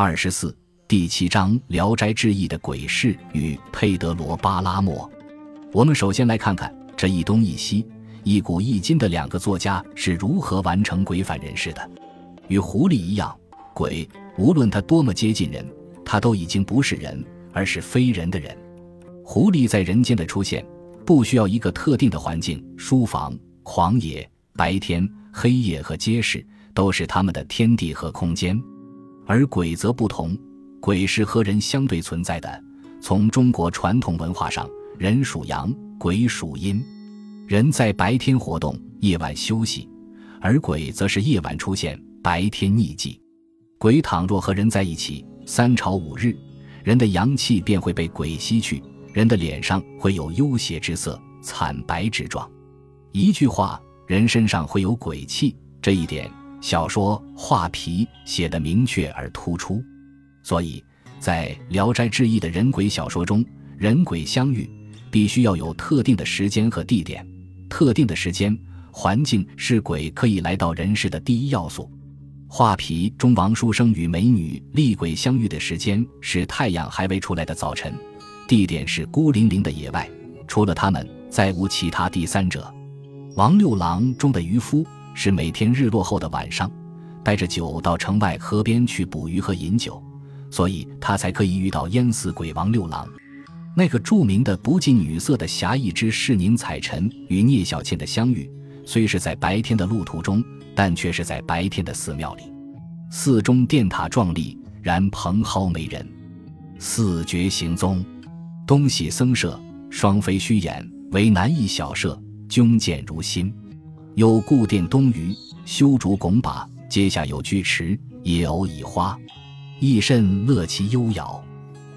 二十四，第七章《聊斋志异》的鬼市与佩德罗·巴拉莫。我们首先来看看这一东一西、一古一今的两个作家是如何完成鬼反人世的。与狐狸一样，鬼无论他多么接近人，他都已经不是人，而是非人的人。狐狸在人间的出现，不需要一个特定的环境，书房、狂野、白天、黑夜和街市，都是他们的天地和空间。而鬼则不同，鬼是和人相对存在的。从中国传统文化上，人属阳，鬼属阴。人在白天活动，夜晚休息；而鬼则是夜晚出现，白天匿迹。鬼倘若和人在一起，三朝五日，人的阳气便会被鬼吸去，人的脸上会有幽邪之色、惨白之状。一句话，人身上会有鬼气，这一点。小说《画皮》写得明确而突出，所以在《聊斋志异》的人鬼小说中，人鬼相遇必须要有特定的时间和地点。特定的时间、环境是鬼可以来到人世的第一要素。《画皮》中，王书生与美女厉鬼相遇的时间是太阳还未出来的早晨，地点是孤零零的野外，除了他们，再无其他第三者。王六郎中的渔夫。是每天日落后的晚上，带着酒到城外河边去捕鱼和饮酒，所以他才可以遇到淹死鬼王六郎。那个著名的不近女色的侠义之士宁采臣与聂小倩的相遇，虽是在白天的路途中，但却是在白天的寺庙里。寺中殿塔壮丽，然蓬蒿没人。四绝行踪，东喜僧舍，双飞虚掩，为南一小舍，扃见如新。有故殿东隅，修竹拱把，阶下有居池，野藕以花，亦甚乐其幽摇。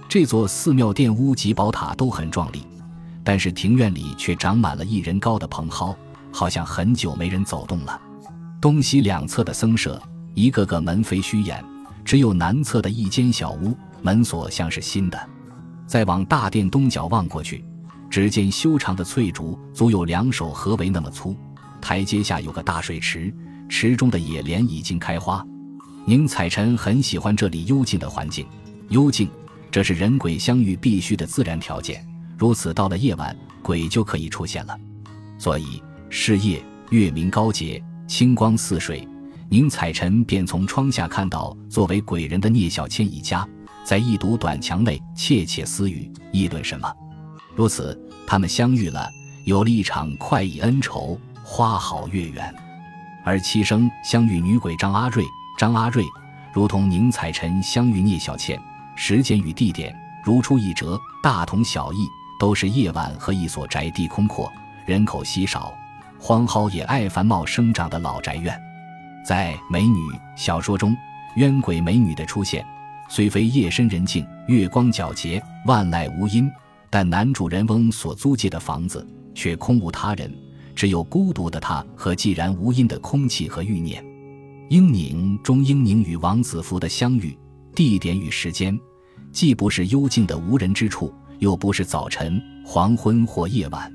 这座寺庙殿屋及宝塔都很壮丽，但是庭院里却长满了一人高的蓬蒿，好像很久没人走动了。东西两侧的僧舍，一个个门扉虚掩，只有南侧的一间小屋，门锁像是新的。再往大殿东角望过去，只见修长的翠竹足有两手合围那么粗。台阶下有个大水池，池中的野莲已经开花。宁采臣很喜欢这里幽静的环境，幽静，这是人鬼相遇必须的自然条件。如此，到了夜晚，鬼就可以出现了。所以，是夜，月明高洁，清光似水。宁采臣便从窗下看到作为鬼人的聂小倩一家，在一堵短墙内窃窃私语，议论什么。如此，他们相遇了，有了一场快意恩仇。花好月圆，而七生相遇女鬼张阿瑞，张阿瑞如同宁采臣相遇聂小倩，时间与地点如出一辙，大同小异，都是夜晚和一所宅地空阔、人口稀少、荒蒿野爱繁茂生长的老宅院。在美女小说中，冤鬼美女的出现，虽非夜深人静、月光皎洁、万籁无音，但男主人翁所租借的房子却空无他人。只有孤独的他和寂然无音的空气和欲念。英宁中，英宁与王子服的相遇，地点与时间，既不是幽静的无人之处，又不是早晨、黄昏或夜晚。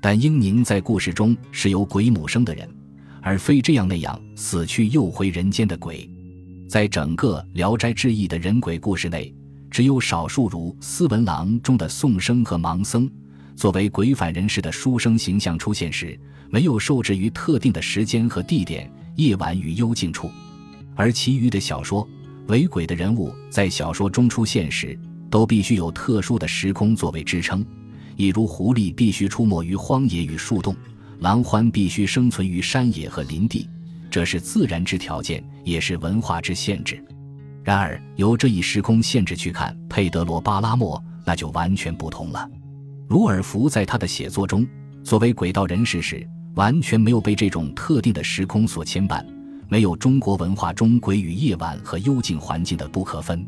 但英宁在故事中是由鬼母生的人，而非这样那样死去又回人间的鬼。在整个《聊斋志异》的人鬼故事内，只有少数如斯文郎中的宋生和盲僧。作为鬼反人士的书生形象出现时，没有受制于特定的时间和地点、夜晚与幽静处；而其余的小说，为鬼的人物在小说中出现时，都必须有特殊的时空作为支撑。一如狐狸必须出没于荒野与树洞，狼獾必须生存于山野和林地，这是自然之条件，也是文化之限制。然而，由这一时空限制去看佩德罗·巴拉莫，那就完全不同了。鲁尔福在他的写作中，作为鬼道人士时，完全没有被这种特定的时空所牵绊，没有中国文化中鬼与夜晚和幽静环境的不可分。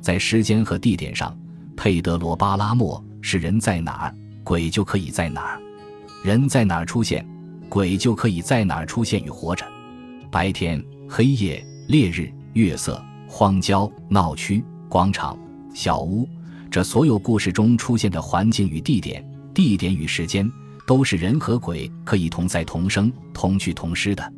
在时间和地点上，佩德罗·巴拉莫是人在哪儿，鬼就可以在哪儿；人在哪儿出现，鬼就可以在哪儿出现与活着。白天、黑夜、烈日、月色、荒郊、闹区、广场、小屋。这所有故事中出现的环境与地点、地点与时间，都是人和鬼可以同在、同生、同去、同失的。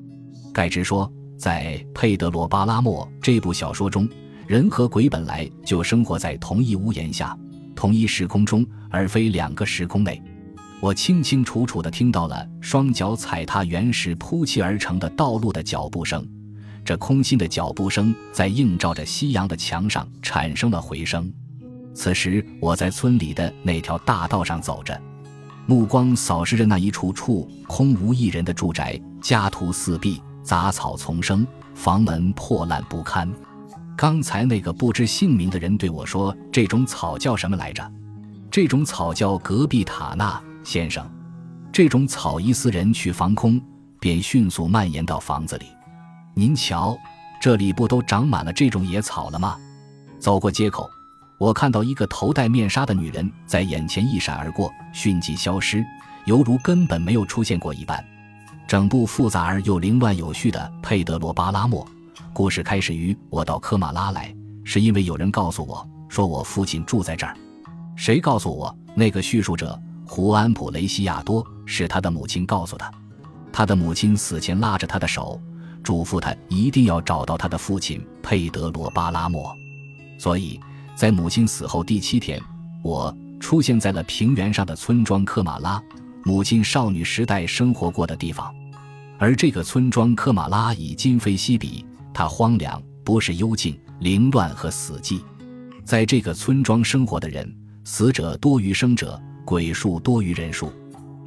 盖茨说，在佩德罗·巴拉莫这部小说中，人和鬼本来就生活在同一屋檐下、同一时空中，而非两个时空内。我清清楚楚地听到了双脚踩踏原石铺砌而成的道路的脚步声，这空心的脚步声在映照着夕阳的墙上产生了回声。此时，我在村里的那条大道上走着，目光扫视着那一处处空无一人的住宅，家徒四壁，杂草丛生，房门破烂不堪。刚才那个不知姓名的人对我说：“这种草叫什么来着？”这种草叫隔壁塔纳。先生，这种草一似人去房空，便迅速蔓延到房子里。您瞧，这里不都长满了这种野草了吗？走过街口，我看到一个头戴面纱的女人在眼前一闪而过，迅即消失，犹如根本没有出现过一般。整部复杂而又凌乱有序的《佩德罗·巴拉莫》故事开始于我到科马拉来，是因为有人告诉我说我父亲住在这儿。谁告诉我？那个叙述者。胡安普雷西亚多是他的母亲告诉他，他的母亲死前拉着他的手，嘱咐他一定要找到他的父亲佩德罗巴拉莫。所以在母亲死后第七天，我出现在了平原上的村庄科马拉，母亲少女时代生活过的地方。而这个村庄科马拉已今非昔比，它荒凉，不是幽静、凌乱和死寂。在这个村庄生活的人，死者多于生者。鬼数多于人数，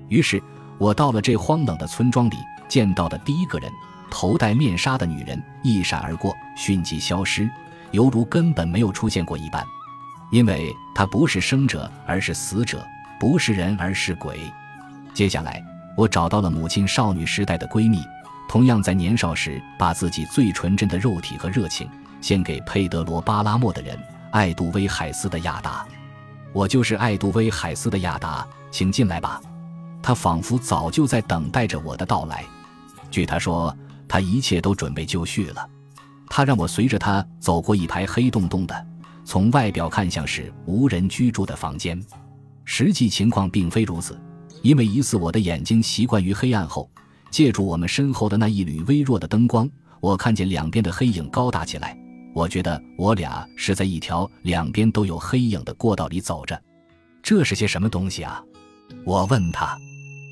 于是我到了这荒冷的村庄里，见到的第一个人，头戴面纱的女人一闪而过，迅即消失，犹如根本没有出现过一般。因为她不是生者，而是死者；不是人，而是鬼。接下来，我找到了母亲少女时代的闺蜜，同样在年少时把自己最纯真的肉体和热情献给佩德罗·巴拉莫的人——爱杜威·海斯的亚达。我就是爱杜威·海斯的亚达，请进来吧。他仿佛早就在等待着我的到来。据他说，他一切都准备就绪了。他让我随着他走过一排黑洞洞的，从外表看像是无人居住的房间。实际情况并非如此，因为疑似我的眼睛习惯于黑暗后，借助我们身后的那一缕微弱的灯光，我看见两边的黑影高大起来。我觉得我俩是在一条两边都有黑影的过道里走着，这是些什么东西啊？我问他，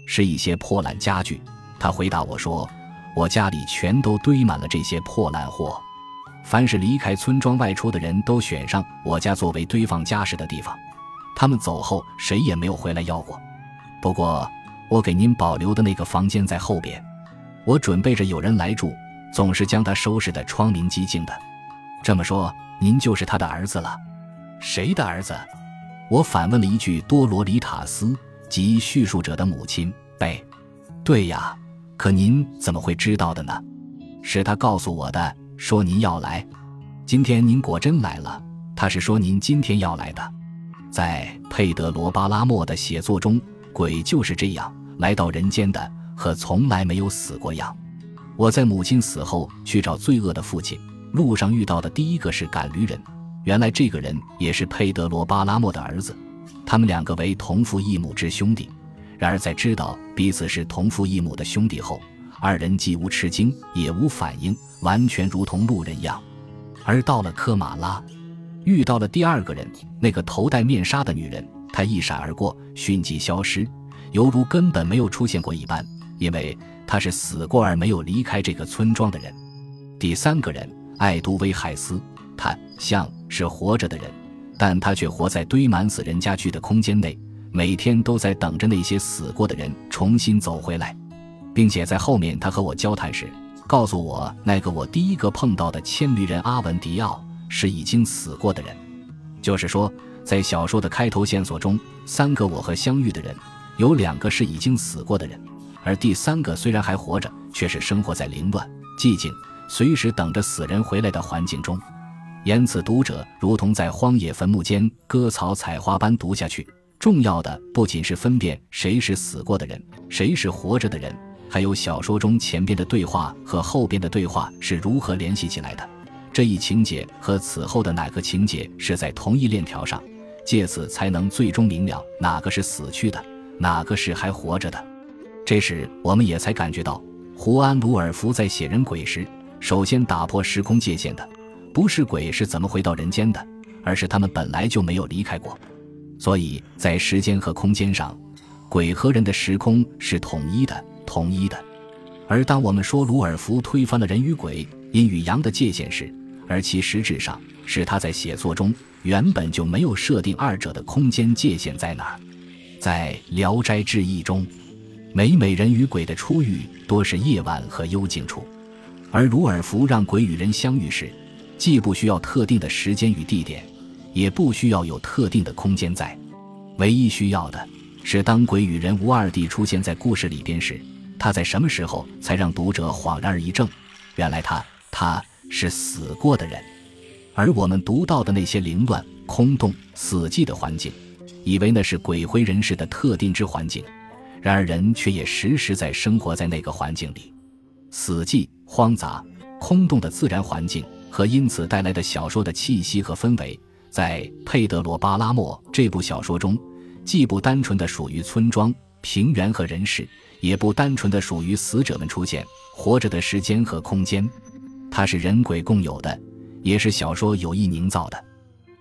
是一些破烂家具。他回答我说，我家里全都堆满了这些破烂货。凡是离开村庄外出的人都选上我家作为堆放家什的地方，他们走后谁也没有回来要过。不过我给您保留的那个房间在后边，我准备着有人来住，总是将它收拾得窗明几净的。这么说，您就是他的儿子了？谁的儿子？我反问了一句。多罗里塔斯即叙述者的母亲贝。对呀，可您怎么会知道的呢？是他告诉我的，说您要来。今天您果真来了。他是说您今天要来的。在佩德罗巴拉莫的写作中，鬼就是这样来到人间的，和从来没有死过一样。我在母亲死后去找罪恶的父亲。路上遇到的第一个是赶驴人，原来这个人也是佩德罗·巴拉莫的儿子，他们两个为同父异母之兄弟。然而在知道彼此是同父异母的兄弟后，二人既无吃惊，也无反应，完全如同路人一样。而到了科马拉，遇到了第二个人，那个头戴面纱的女人，她一闪而过，迅即消失，犹如根本没有出现过一般，因为她是死过而没有离开这个村庄的人。第三个人。爱都威海斯，他像是活着的人，但他却活在堆满死人家具的空间内，每天都在等着那些死过的人重新走回来，并且在后面他和我交谈时，告诉我那个我第一个碰到的牵驴人阿文迪奥是已经死过的人，就是说，在小说的开头线索中，三个我和相遇的人，有两个是已经死过的人，而第三个虽然还活着，却是生活在凌乱、寂静。随时等着死人回来的环境中，言此读者如同在荒野坟墓间割草采花般读下去。重要的不仅是分辨谁是死过的人，谁是活着的人，还有小说中前边的对话和后边的对话是如何联系起来的。这一情节和此后的哪个情节是在同一链条上，借此才能最终明了哪个是死去的，哪个是还活着的。这时，我们也才感觉到胡安·鲁尔福在写人鬼时。首先打破时空界限的，不是鬼是怎么回到人间的，而是他们本来就没有离开过。所以在时间和空间上，鬼和人的时空是统一的，统一的。而当我们说鲁尔福推翻了人与鬼、阴与阳的界限时，而其实质上是他在写作中原本就没有设定二者的空间界限在哪儿。在《聊斋志异》中，每每人与鬼的初遇多是夜晚和幽静处，而鲁尔福让鬼与人相遇时，既不需要特定的时间与地点，也不需要有特定的空间在，唯一需要的是当鬼与人无二地出现在故事里边时。他在什么时候才让读者恍然而一怔？原来他他是死过的人，而我们读到的那些凌乱、空洞、死寂的环境，以为那是鬼魂人世的特定之环境。然而人却也时时在生活在那个环境里，死寂、荒杂、空洞的自然环境和因此带来的小说的气息和氛围，在佩德罗·巴拉莫这部小说中，既不单纯的属于村庄、平原和人世。也不单纯的属于死者们出现，活着的时间和空间，它是人鬼共有的，也是小说有意营造的。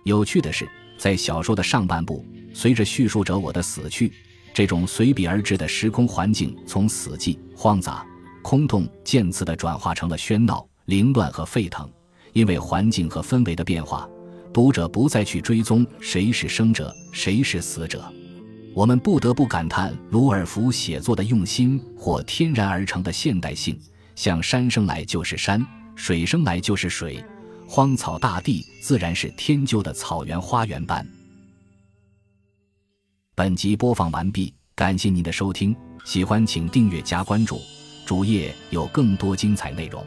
有趣的是，在小说的上半部，随着叙述者我的死去，这种随笔而至的时空环境从死寂、荒杂、空洞渐次的转化成了喧闹、凌乱和沸腾。因为环境和氛围的变化，读者不再去追踪谁是生者，谁是死者。我们不得不感叹鲁尔福写作的用心或天然而成的现代性，像山生来就是山，水生来就是水，荒草大地自然是天救的草原花园般。本集播放完毕，感谢您的收听，喜欢请订阅加关注，主页有更多精彩内容。